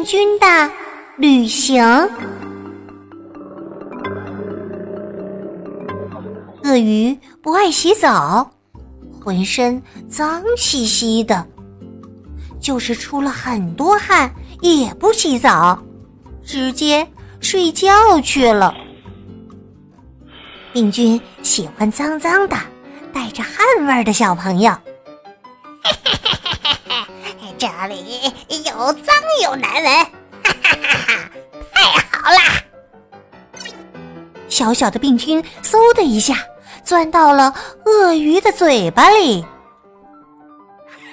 病菌的旅行。鳄鱼不爱洗澡，浑身脏兮兮的，就是出了很多汗也不洗澡，直接睡觉去了。病菌喜欢脏脏的、带着汗味的小朋友。这里有脏又难闻，哈哈哈哈！太好啦！小小的病菌嗖的一下钻到了鳄鱼的嘴巴里，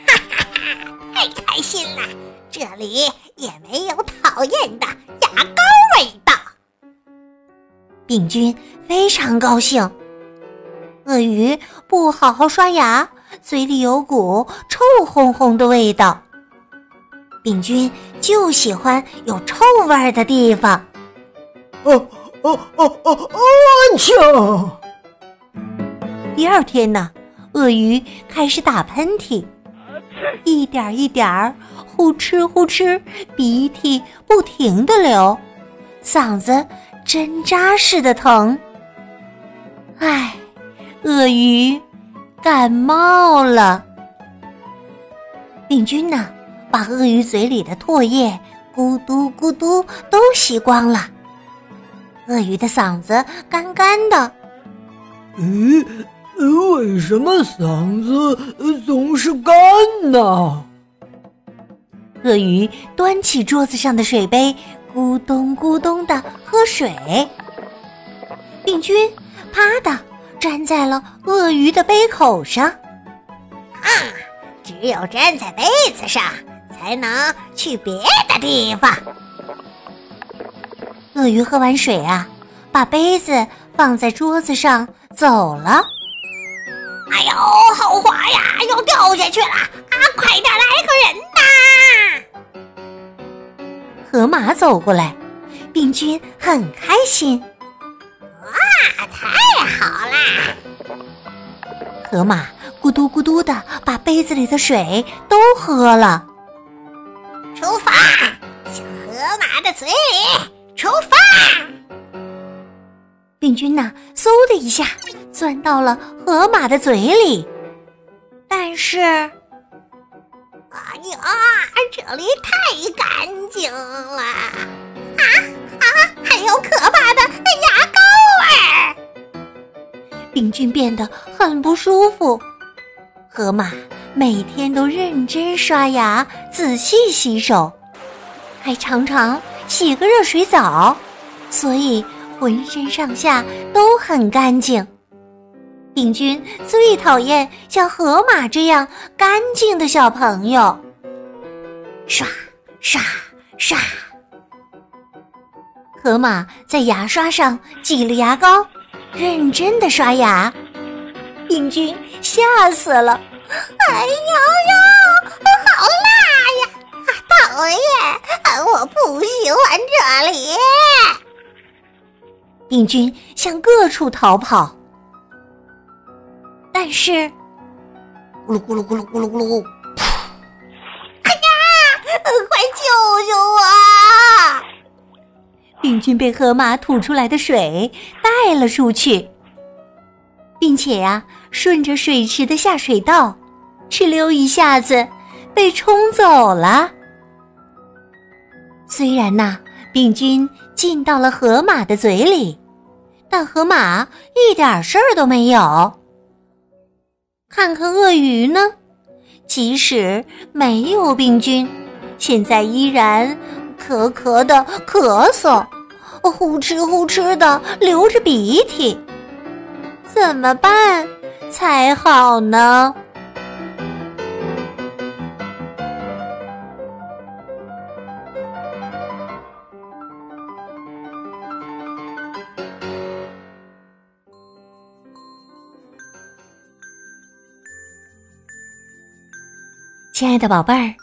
哈哈哈！太开心了，这里也没有讨厌的牙膏味道。病菌非常高兴，鳄鱼不好好刷牙，嘴里有股臭烘烘的味道。病菌就喜欢有臭味儿的地方。哦哦哦哦哦！安静。第二天呢，鳄鱼开始打喷嚏，一点一点儿，呼哧呼哧，鼻涕不停的流，嗓子针扎似的疼。唉，鳄鱼感冒了。病菌呢？把鳄鱼嘴里的唾液咕嘟咕嘟都吸光了，鳄鱼的嗓子干干的。咦，为什么嗓子总是干呢？鳄鱼端起桌子上的水杯，咕咚咕咚的喝水。病菌啪的粘在了鳄鱼的杯口上。啊，只有粘在杯子上。才能去别的地方。鳄鱼喝完水啊，把杯子放在桌子上走了。哎呦，好滑呀，要掉下去了！啊，快点来个人呐！河马走过来，病菌很开心。哇，太好啦！河马咕嘟咕嘟的把杯子里的水都喝了。出发，小河马的嘴里出发。病菌呐，嗖的一下钻到了河马的嘴里，但是，哎呀，这里太干净了！啊啊，还有可怕的牙膏味儿！病菌变得很不舒服。河马。每天都认真刷牙，仔细洗手，还常常洗个热水澡，所以浑身上下都很干净。病菌最讨厌像河马这样干净的小朋友。刷刷刷，河马在牙刷上挤了牙膏，认真的刷牙。病菌吓死了。哎呦呦，好辣呀！讨厌，我不喜欢这里。病菌向各处逃跑，但是咕噜咕噜咕噜咕噜咕噜，哎呀，快救救我！病菌被河马吐出来的水带了出去。并且呀，顺着水池的下水道，哧溜一下子被冲走了。虽然呐，病菌进到了河马的嘴里，但河马一点事儿都没有。看看鳄鱼呢，即使没有病菌，现在依然咳咳的咳嗽，呼哧呼哧的流着鼻涕。怎么办才好呢。亲爱的宝贝儿，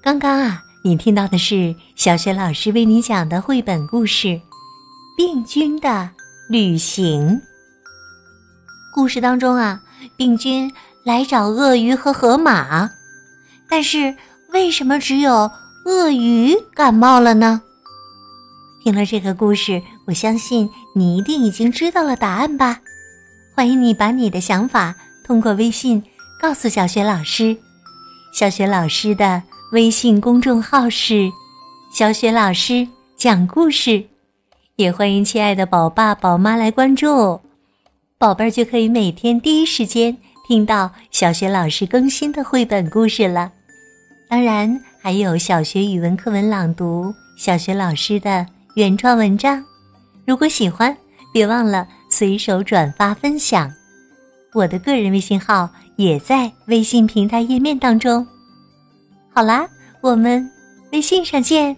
刚刚啊，你听到的是小雪老师为你讲的绘本故事《病菌的旅行》。故事当中啊，病菌来找鳄鱼和河马，但是为什么只有鳄鱼感冒了呢？听了这个故事，我相信你一定已经知道了答案吧。欢迎你把你的想法通过微信告诉小雪老师。小雪老师的微信公众号是“小雪老师讲故事”，也欢迎亲爱的宝爸宝妈来关注，宝贝儿就可以每天第一时间听到小学老师更新的绘本故事了。当然，还有小学语文课文朗读、小学老师的原创文章。如果喜欢，别忘了随手转发分享。我的个人微信号。也在微信平台页面当中。好啦，我们微信上见。